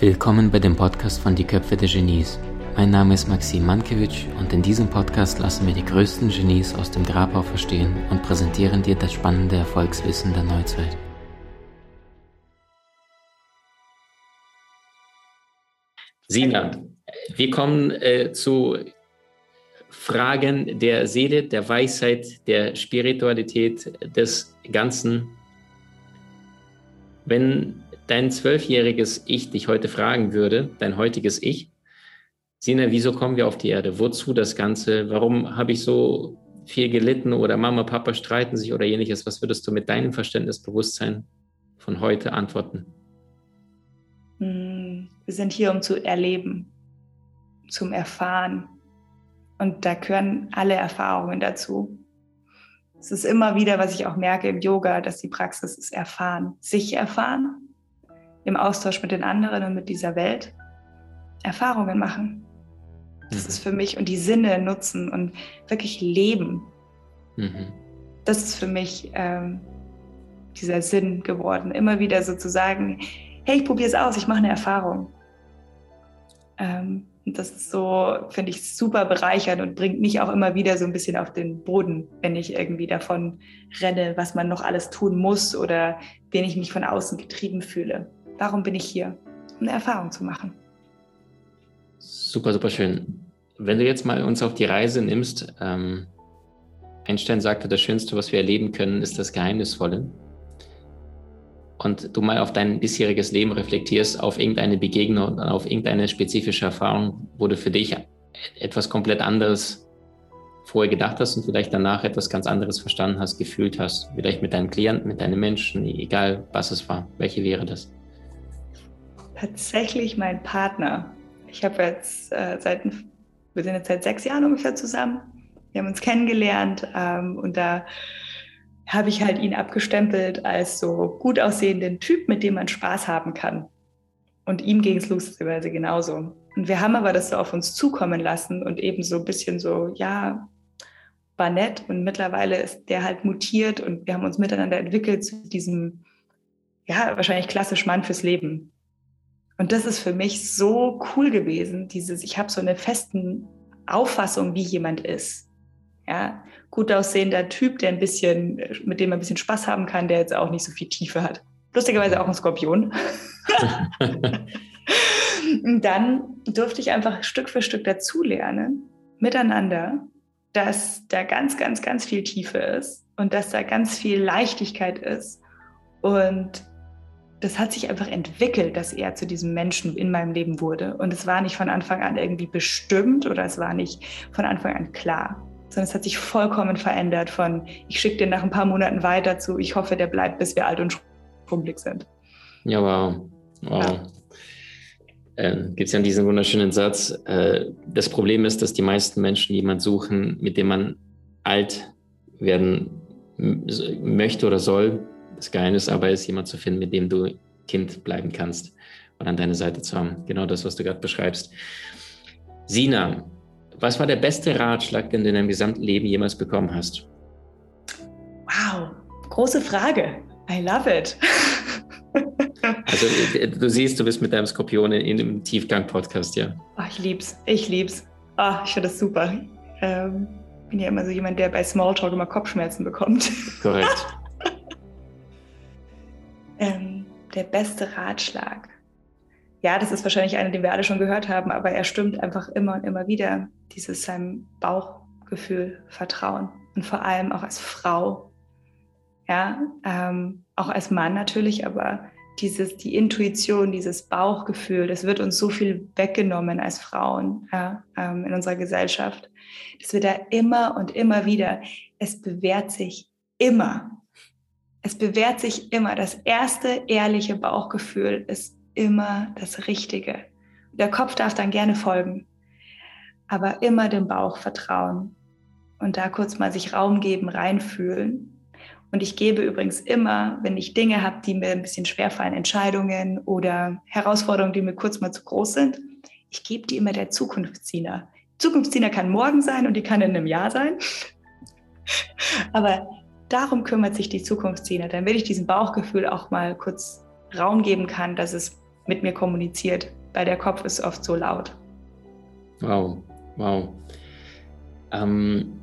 Willkommen bei dem Podcast von Die Köpfe der Genies. Mein Name ist Maxim Mankewitsch und in diesem Podcast lassen wir die größten Genies aus dem Grabau verstehen und präsentieren dir das spannende Erfolgswissen der Neuzeit. Sina, wir kommen äh, zu Fragen der Seele, der Weisheit, der Spiritualität des Ganzen. Wenn dein zwölfjähriges Ich dich heute fragen würde, dein heutiges Ich, Sina, wieso kommen wir auf die Erde? Wozu das Ganze? Warum habe ich so viel gelitten oder Mama, Papa streiten sich oder ähnliches? Was würdest du mit deinem Verständnis, Bewusstsein von heute antworten? Hm, wir sind hier, um zu erleben, zum Erfahren. Und da gehören alle Erfahrungen dazu. Es ist immer wieder, was ich auch merke im Yoga, dass die Praxis ist erfahren, sich erfahren im Austausch mit den anderen und mit dieser Welt Erfahrungen machen. Das mhm. ist für mich und die Sinne nutzen und wirklich leben. Mhm. Das ist für mich ähm, dieser Sinn geworden. Immer wieder sozusagen, hey, ich probiere es aus, ich mache eine Erfahrung. Ähm, und das ist so, finde ich, super bereichernd und bringt mich auch immer wieder so ein bisschen auf den Boden, wenn ich irgendwie davon renne, was man noch alles tun muss oder wenn ich mich von außen getrieben fühle. Warum bin ich hier? Um eine Erfahrung zu machen. Super, super schön. Wenn du jetzt mal uns auf die Reise nimmst, ähm, Einstein sagte, das Schönste, was wir erleben können, ist das Geheimnisvolle. Und du mal auf dein bisheriges Leben reflektierst, auf irgendeine Begegnung, auf irgendeine spezifische Erfahrung, wo du für dich etwas komplett anderes vorher gedacht hast und vielleicht danach etwas ganz anderes verstanden hast, gefühlt hast. Vielleicht mit deinen Klienten, mit deinen Menschen, egal was es war. Welche wäre das? Tatsächlich mein Partner. Ich habe jetzt äh, seit, wir sind jetzt seit sechs Jahren ungefähr zusammen. Wir haben uns kennengelernt ähm, und da habe ich halt ihn abgestempelt als so gut aussehenden Typ, mit dem man Spaß haben kann. Und ihm ging es lustigerweise genauso. Und wir haben aber das so auf uns zukommen lassen und eben so ein bisschen so, ja, war nett. Und mittlerweile ist der halt mutiert und wir haben uns miteinander entwickelt zu diesem, ja, wahrscheinlich klassisch Mann fürs Leben. Und das ist für mich so cool gewesen, dieses, ich habe so eine festen Auffassung, wie jemand ist. Ja, gut aussehender Typ, der ein bisschen, mit dem man ein bisschen Spaß haben kann, der jetzt auch nicht so viel Tiefe hat. Lustigerweise auch ein Skorpion. Dann durfte ich einfach Stück für Stück dazulernen, miteinander, dass da ganz, ganz, ganz viel Tiefe ist und dass da ganz viel Leichtigkeit ist und das hat sich einfach entwickelt, dass er zu diesem Menschen in meinem Leben wurde. Und es war nicht von Anfang an irgendwie bestimmt oder es war nicht von Anfang an klar, sondern es hat sich vollkommen verändert von, ich schicke den nach ein paar Monaten weiter zu, ich hoffe, der bleibt, bis wir alt und schrumpelig sind. Ja, wow. wow. Ja. Äh, Gibt es ja diesen wunderschönen Satz, äh, das Problem ist, dass die meisten Menschen jemanden suchen, mit dem man alt werden möchte oder soll, das Geheimnis aber ist, jemand zu finden, mit dem du Kind bleiben kannst und an deiner Seite zu haben. Genau das, was du gerade beschreibst. Sina, was war der beste Ratschlag, den du in deinem gesamten Leben jemals bekommen hast? Wow, große Frage. I love it. also du siehst, du bist mit deinem Skorpion in, einem Tiefgang-Podcast, ja. Oh, ich lieb's, ich lieb's. Oh, ich finde das super. Ähm, bin ja immer so jemand, der bei Smalltalk immer Kopfschmerzen bekommt. Korrekt. der beste Ratschlag. Ja, das ist wahrscheinlich einer, den wir alle schon gehört haben, aber er stimmt einfach immer und immer wieder. Dieses seinem Bauchgefühl vertrauen und vor allem auch als Frau. Ja, ähm, auch als Mann natürlich, aber dieses, die Intuition, dieses Bauchgefühl, das wird uns so viel weggenommen als Frauen ja, ähm, in unserer Gesellschaft, dass wir da immer und immer wieder, es bewährt sich immer, es bewährt sich immer. Das erste ehrliche Bauchgefühl ist immer das Richtige. Der Kopf darf dann gerne folgen, aber immer dem Bauch vertrauen und da kurz mal sich Raum geben, reinfühlen. Und ich gebe übrigens immer, wenn ich Dinge habe, die mir ein bisschen schwerfallen, Entscheidungen oder Herausforderungen, die mir kurz mal zu groß sind, ich gebe die immer der Zukunftszieher. Zukunftszieher kann morgen sein und die kann in einem Jahr sein. Aber darum kümmert sich die Zukunftszieher, damit ich diesem Bauchgefühl auch mal kurz Raum geben kann, dass es mit mir kommuniziert, weil der Kopf ist oft so laut. Wow, wow. Ähm,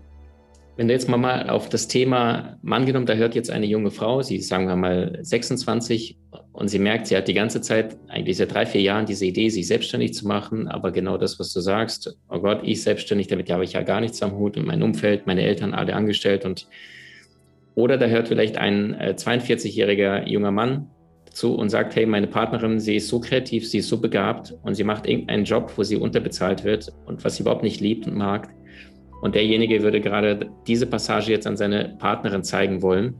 wenn du jetzt mal auf das Thema, mal angenommen, da hört jetzt eine junge Frau, sie ist, sagen wir mal 26 und sie merkt, sie hat die ganze Zeit, eigentlich seit drei, vier Jahren diese Idee, sich selbstständig zu machen, aber genau das, was du sagst, oh Gott, ich selbstständig, damit habe ich ja gar nichts am Hut und mein Umfeld, meine Eltern alle angestellt und oder da hört vielleicht ein äh, 42-jähriger junger Mann zu und sagt, hey, meine Partnerin, sie ist so kreativ, sie ist so begabt und sie macht irgendeinen Job, wo sie unterbezahlt wird und was sie überhaupt nicht liebt und mag und derjenige würde gerade diese Passage jetzt an seine Partnerin zeigen wollen.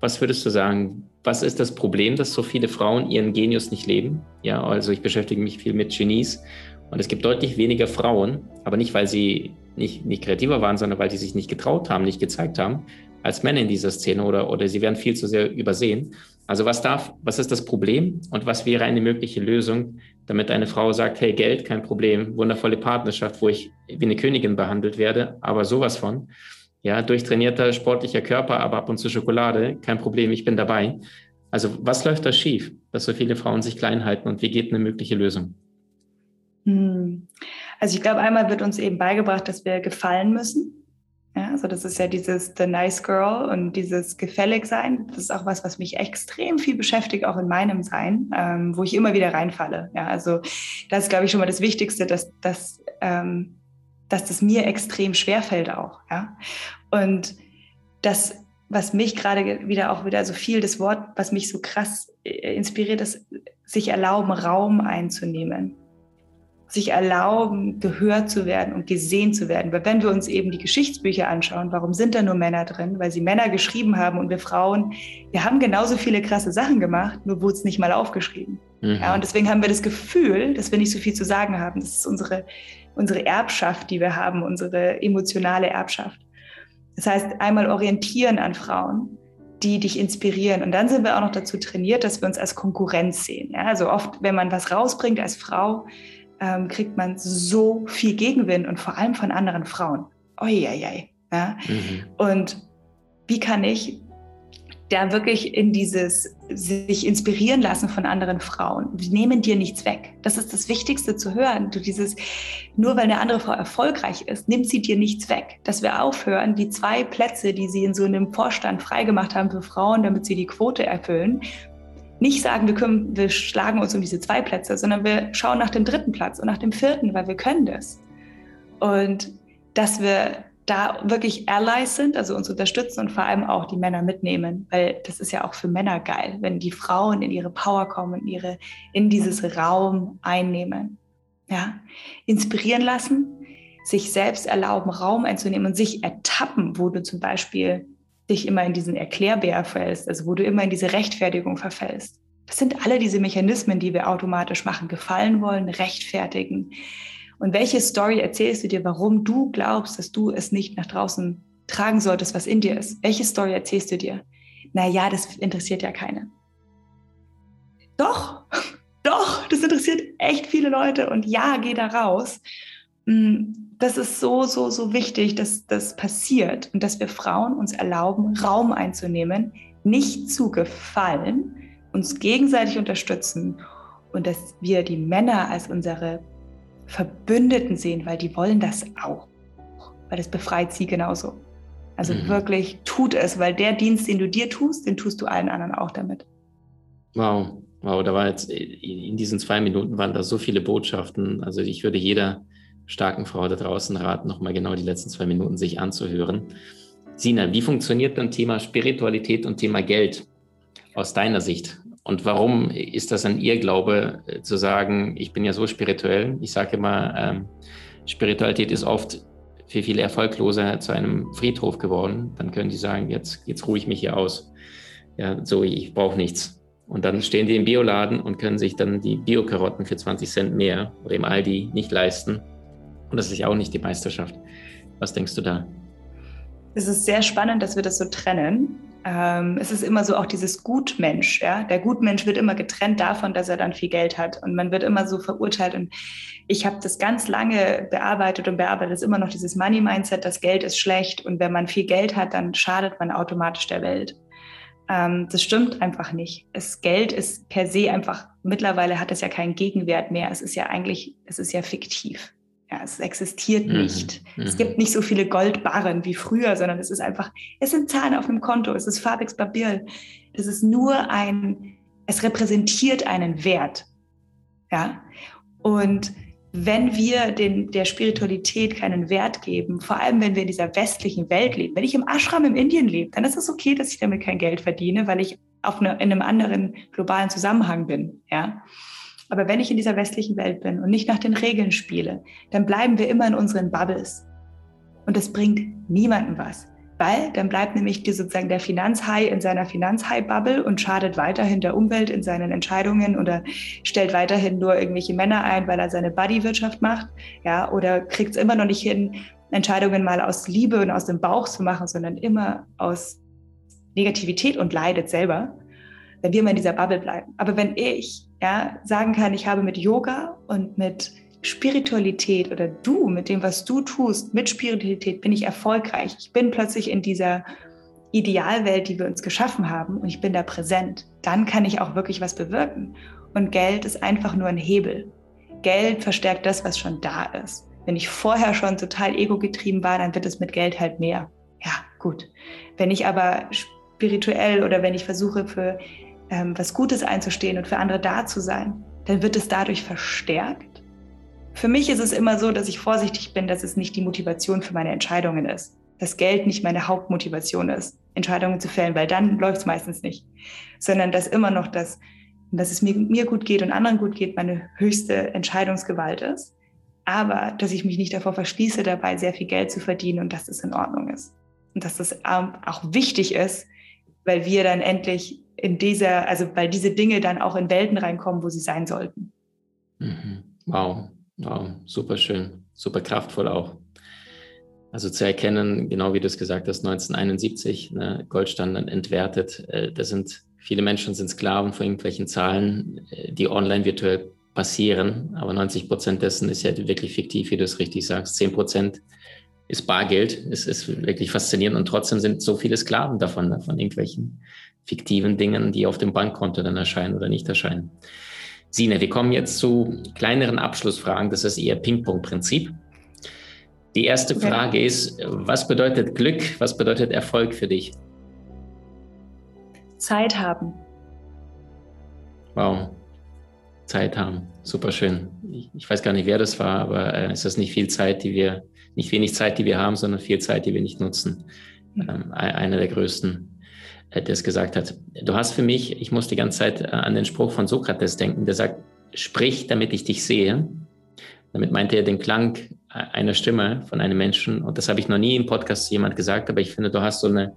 Was würdest du sagen? Was ist das Problem, dass so viele Frauen ihren Genius nicht leben? Ja, also ich beschäftige mich viel mit Genies und es gibt deutlich weniger Frauen, aber nicht, weil sie nicht, nicht kreativer waren, sondern weil sie sich nicht getraut haben, nicht gezeigt haben, als Männer in dieser Szene oder, oder sie werden viel zu sehr übersehen. Also was darf, was ist das Problem und was wäre eine mögliche Lösung, damit eine Frau sagt, hey, Geld, kein Problem, wundervolle Partnerschaft, wo ich wie eine Königin behandelt werde, aber sowas von. Ja, durchtrainierter sportlicher Körper, aber ab und zu Schokolade, kein Problem, ich bin dabei. Also was läuft da schief, dass so viele Frauen sich klein halten und wie geht eine mögliche Lösung? Hm. Also ich glaube, einmal wird uns eben beigebracht, dass wir gefallen müssen. Ja, also das ist ja dieses The Nice Girl und dieses gefällig sein. Das ist auch was, was mich extrem viel beschäftigt, auch in meinem Sein, ähm, wo ich immer wieder reinfalle. Ja, also das ist, glaube ich, schon mal das Wichtigste, dass, dass, ähm, dass das mir extrem schwerfällt auch. Ja, und das, was mich gerade wieder auch wieder so viel, das Wort, was mich so krass äh, inspiriert, ist, sich erlauben, Raum einzunehmen sich erlauben, gehört zu werden und gesehen zu werden. Weil wenn wir uns eben die Geschichtsbücher anschauen, warum sind da nur Männer drin? Weil sie Männer geschrieben haben und wir Frauen, wir haben genauso viele krasse Sachen gemacht, nur wurde es nicht mal aufgeschrieben. Mhm. Ja, und deswegen haben wir das Gefühl, dass wir nicht so viel zu sagen haben. Das ist unsere, unsere Erbschaft, die wir haben, unsere emotionale Erbschaft. Das heißt, einmal orientieren an Frauen, die dich inspirieren. Und dann sind wir auch noch dazu trainiert, dass wir uns als Konkurrenz sehen. Ja, also oft, wenn man was rausbringt als Frau, ähm, kriegt man so viel Gegenwind und vor allem von anderen Frauen. Uiuiui. Ja? Mhm. Und wie kann ich da wirklich in dieses sich inspirieren lassen von anderen Frauen. Die nehmen dir nichts weg. Das ist das Wichtigste zu hören. Du dieses, nur weil eine andere Frau erfolgreich ist, nimmt sie dir nichts weg. Dass wir aufhören, die zwei Plätze, die sie in so einem Vorstand freigemacht haben für Frauen, damit sie die Quote erfüllen, nicht sagen, wir, können, wir schlagen uns um diese zwei Plätze, sondern wir schauen nach dem dritten Platz und nach dem vierten, weil wir können das. Und dass wir da wirklich Allies sind, also uns unterstützen und vor allem auch die Männer mitnehmen, weil das ist ja auch für Männer geil, wenn die Frauen in ihre Power kommen, in, ihre, in dieses Raum einnehmen. Ja? Inspirieren lassen, sich selbst erlauben, Raum einzunehmen und sich ertappen, wo du zum Beispiel dich immer in diesen Erklärbär fällst, also wo du immer in diese Rechtfertigung verfällst. Das sind alle diese Mechanismen, die wir automatisch machen. Gefallen wollen, rechtfertigen. Und welche Story erzählst du dir, warum du glaubst, dass du es nicht nach draußen tragen solltest, was in dir ist? Welche Story erzählst du dir? Naja, das interessiert ja keine. Doch, doch, das interessiert echt viele Leute. Und ja, geh da raus. Hm, das ist so, so, so wichtig, dass das passiert und dass wir Frauen uns erlauben, Raum einzunehmen, nicht zu gefallen, uns gegenseitig unterstützen und dass wir die Männer als unsere Verbündeten sehen, weil die wollen das auch, weil das befreit sie genauso. Also mhm. wirklich tut es, weil der Dienst, den du dir tust, den tust du allen anderen auch damit. Wow, wow, da war jetzt in diesen zwei Minuten waren da so viele Botschaften. Also ich würde jeder starken Frau da draußen raten, nochmal genau die letzten zwei Minuten sich anzuhören. Sina, wie funktioniert dann Thema Spiritualität und Thema Geld aus deiner Sicht? Und warum ist das an ihr Glaube äh, zu sagen, ich bin ja so spirituell? Ich sage immer, ähm, Spiritualität ist oft für viele Erfolgloser zu einem Friedhof geworden. Dann können die sagen, jetzt, jetzt ruhe ich mich hier aus. Ja, so, ich brauche nichts. Und dann stehen die im Bioladen und können sich dann die Bio-Karotten für 20 Cent mehr oder im Aldi nicht leisten und das ist ja auch nicht die Meisterschaft. Was denkst du da? Es ist sehr spannend, dass wir das so trennen. Ähm, es ist immer so auch dieses Gutmensch. Ja? Der Gutmensch wird immer getrennt davon, dass er dann viel Geld hat. Und man wird immer so verurteilt. Und ich habe das ganz lange bearbeitet und bearbeitet es immer noch dieses Money-Mindset, das Geld ist schlecht. Und wenn man viel Geld hat, dann schadet man automatisch der Welt. Ähm, das stimmt einfach nicht. Das Geld ist per se einfach, mittlerweile hat es ja keinen Gegenwert mehr. Es ist ja eigentlich, es ist ja fiktiv. Ja, es existiert mhm. nicht. Mhm. Es gibt nicht so viele Goldbarren wie früher, sondern es ist einfach, es sind Zahlen auf einem Konto, es ist Fabex Babil. Es ist nur ein, es repräsentiert einen Wert. Ja. Und wenn wir den, der Spiritualität keinen Wert geben, vor allem wenn wir in dieser westlichen Welt leben, wenn ich im Ashram in Indien lebe, dann ist es okay, dass ich damit kein Geld verdiene, weil ich auf eine, in einem anderen globalen Zusammenhang bin. Ja? Aber wenn ich in dieser westlichen Welt bin und nicht nach den Regeln spiele, dann bleiben wir immer in unseren Bubbles. Und das bringt niemandem was weil dann bleibt nämlich sozusagen der Finanzhai in seiner Finanzhai-Bubble und schadet weiterhin der Umwelt in seinen Entscheidungen oder stellt weiterhin nur irgendwelche Männer ein, weil er seine Buddy-Wirtschaft macht, ja, oder kriegt es immer noch nicht hin, Entscheidungen mal aus Liebe und aus dem Bauch zu machen, sondern immer aus Negativität und leidet selber, wenn wir immer in dieser Bubble bleiben. Aber wenn ich ja, sagen kann, ich habe mit Yoga und mit Spiritualität oder du, mit dem, was du tust, mit Spiritualität bin ich erfolgreich. Ich bin plötzlich in dieser Idealwelt, die wir uns geschaffen haben und ich bin da präsent. Dann kann ich auch wirklich was bewirken. Und Geld ist einfach nur ein Hebel. Geld verstärkt das, was schon da ist. Wenn ich vorher schon total ego-getrieben war, dann wird es mit Geld halt mehr. Ja, gut. Wenn ich aber spirituell oder wenn ich versuche, für ähm, was Gutes einzustehen und für andere da zu sein, dann wird es dadurch verstärkt für mich ist es immer so, dass ich vorsichtig bin, dass es nicht die Motivation für meine Entscheidungen ist. Dass Geld nicht meine Hauptmotivation ist, Entscheidungen zu fällen, weil dann läuft es meistens nicht. Sondern dass immer noch das, dass es mir, mir gut geht und anderen gut geht, meine höchste Entscheidungsgewalt ist. Aber dass ich mich nicht davor verschließe, dabei sehr viel Geld zu verdienen und dass das in Ordnung ist. Und dass das auch wichtig ist, weil wir dann endlich in dieser, also weil diese Dinge dann auch in Welten reinkommen, wo sie sein sollten. Mhm. Wow. Wow, super schön, super kraftvoll auch. Also zu erkennen, genau wie du es gesagt hast, 1971, ne, Goldstandard entwertet. Äh, da sind viele Menschen sind Sklaven von irgendwelchen Zahlen, äh, die online virtuell passieren. Aber 90 Prozent dessen ist ja wirklich fiktiv, wie du es richtig sagst. 10 Prozent ist Bargeld. Es ist wirklich faszinierend und trotzdem sind so viele Sklaven davon, ne, von irgendwelchen fiktiven Dingen, die auf dem Bankkonto dann erscheinen oder nicht erscheinen. Sine, wir kommen jetzt zu kleineren Abschlussfragen. Das ist eher Ping-Pong-Prinzip. Die erste Frage ja. ist, was bedeutet Glück, was bedeutet Erfolg für dich? Zeit haben. Wow, Zeit haben, super schön. Ich, ich weiß gar nicht, wer das war, aber äh, es ist nicht viel Zeit, die wir, nicht wenig Zeit, die wir haben, sondern viel Zeit, die wir nicht nutzen. Mhm. Ähm, einer der größten der es gesagt hat. Du hast für mich, ich muss die ganze Zeit äh, an den Spruch von Sokrates denken, der sagt, sprich, damit ich dich sehe. Damit meinte er den Klang äh, einer Stimme von einem Menschen. Und das habe ich noch nie im Podcast jemand gesagt, aber ich finde, du hast so eine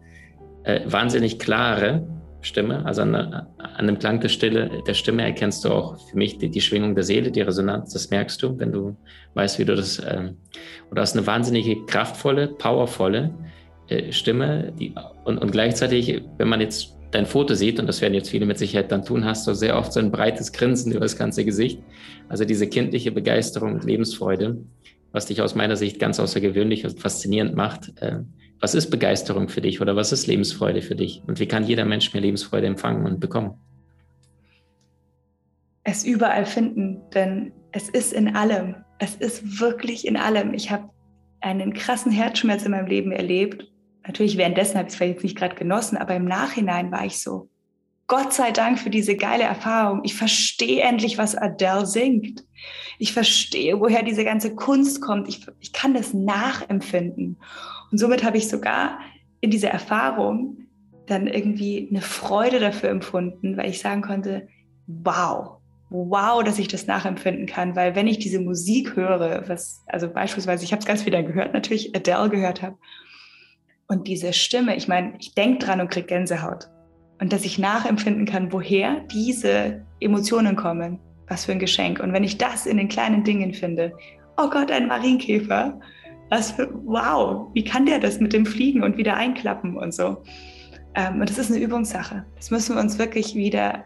äh, wahnsinnig klare Stimme. Also an, an dem Klang der, Stille, der Stimme erkennst du auch für mich die, die, Schwingung der Seele, die Resonanz. Das merkst du, wenn du weißt, wie du das. Äh, und du hast eine wahnsinnige, kraftvolle, powervolle, äh, Stimme. Die, und, und gleichzeitig, wenn man jetzt dein Foto sieht, und das werden jetzt viele mit Sicherheit dann tun, hast du sehr oft so ein breites Grinsen über das ganze Gesicht. Also diese kindliche Begeisterung und Lebensfreude, was dich aus meiner Sicht ganz außergewöhnlich und faszinierend macht. Äh, was ist Begeisterung für dich oder was ist Lebensfreude für dich? Und wie kann jeder Mensch mehr Lebensfreude empfangen und bekommen? Es überall finden, denn es ist in allem. Es ist wirklich in allem. Ich habe einen krassen Herzschmerz in meinem Leben erlebt natürlich währenddessen habe ich es vielleicht nicht gerade genossen, aber im Nachhinein war ich so, Gott sei Dank für diese geile Erfahrung. Ich verstehe endlich, was Adele singt. Ich verstehe, woher diese ganze Kunst kommt. Ich, ich kann das nachempfinden. Und somit habe ich sogar in dieser Erfahrung dann irgendwie eine Freude dafür empfunden, weil ich sagen konnte, wow, wow, dass ich das nachempfinden kann, weil wenn ich diese Musik höre, was, also beispielsweise, ich habe es ganz wieder gehört, natürlich Adele gehört habe, und diese Stimme, ich meine, ich denke dran und kriege Gänsehaut. Und dass ich nachempfinden kann, woher diese Emotionen kommen. Was für ein Geschenk. Und wenn ich das in den kleinen Dingen finde, oh Gott, ein Marienkäfer, was für, wow, wie kann der das mit dem Fliegen und wieder einklappen und so. Ähm, und das ist eine Übungssache. Das müssen wir uns wirklich wieder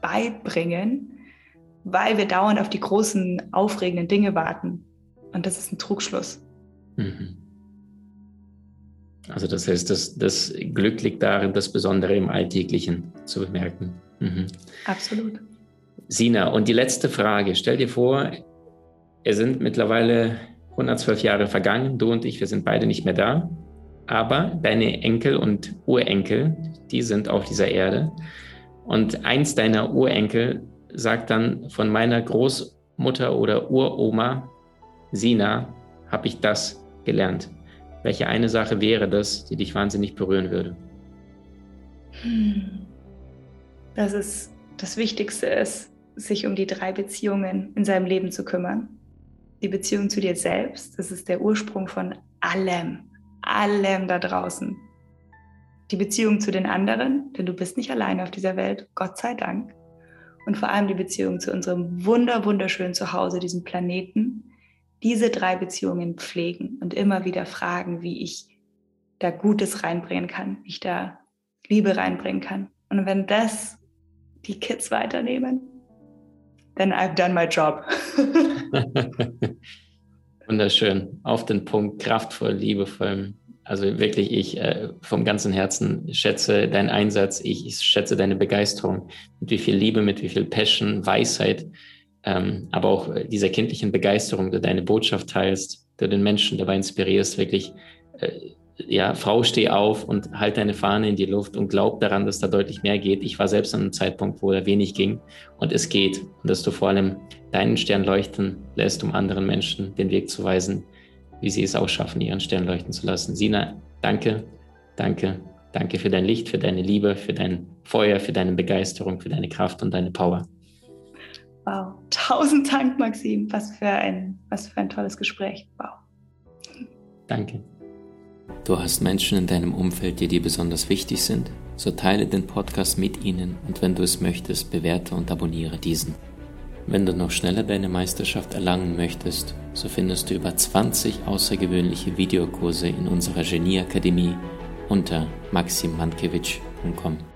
beibringen, weil wir dauernd auf die großen, aufregenden Dinge warten. Und das ist ein Trugschluss. Mhm. Also das heißt, das, das Glück liegt darin, das Besondere im Alltäglichen zu bemerken. Mhm. Absolut. Sina, und die letzte Frage. Stell dir vor, es sind mittlerweile 112 Jahre vergangen, du und ich, wir sind beide nicht mehr da, aber deine Enkel und Urenkel, die sind auf dieser Erde. Und eins deiner Urenkel sagt dann von meiner Großmutter oder Uroma, Sina, habe ich das gelernt. Welche eine Sache wäre das, die dich wahnsinnig berühren würde? Hm. Dass es das Wichtigste ist, sich um die drei Beziehungen in seinem Leben zu kümmern. Die Beziehung zu dir selbst, das ist der Ursprung von allem, allem da draußen. Die Beziehung zu den anderen, denn du bist nicht alleine auf dieser Welt, Gott sei Dank. Und vor allem die Beziehung zu unserem wunder, wunderschönen Zuhause, diesem Planeten, diese drei Beziehungen pflegen und immer wieder fragen, wie ich da Gutes reinbringen kann, wie ich da Liebe reinbringen kann. Und wenn das die Kids weiternehmen, then I've done my job. Wunderschön, auf den Punkt, kraftvoll, liebevoll. Also wirklich, ich äh, vom ganzen Herzen schätze deinen Einsatz, ich, ich schätze deine Begeisterung, mit wie viel Liebe, mit wie viel Passion, Weisheit ähm, aber auch dieser kindlichen Begeisterung, du deine Botschaft teilst, du den Menschen dabei inspirierst, wirklich, äh, ja, Frau, steh auf und halt deine Fahne in die Luft und glaub daran, dass da deutlich mehr geht. Ich war selbst an einem Zeitpunkt, wo da wenig ging und es geht. Und dass du vor allem deinen Stern leuchten lässt, um anderen Menschen den Weg zu weisen, wie sie es auch schaffen, ihren Stern leuchten zu lassen. Sina, danke, danke, danke für dein Licht, für deine Liebe, für dein Feuer, für deine Begeisterung, für deine Kraft und deine Power. Wow, tausend Dank, Maxim. Was für ein, was für ein tolles Gespräch. Wow. Danke. Du hast Menschen in deinem Umfeld, die dir besonders wichtig sind? So teile den Podcast mit ihnen und wenn du es möchtest, bewerte und abonniere diesen. Wenn du noch schneller deine Meisterschaft erlangen möchtest, so findest du über 20 außergewöhnliche Videokurse in unserer Genieakademie unter maximmankiewicz.com.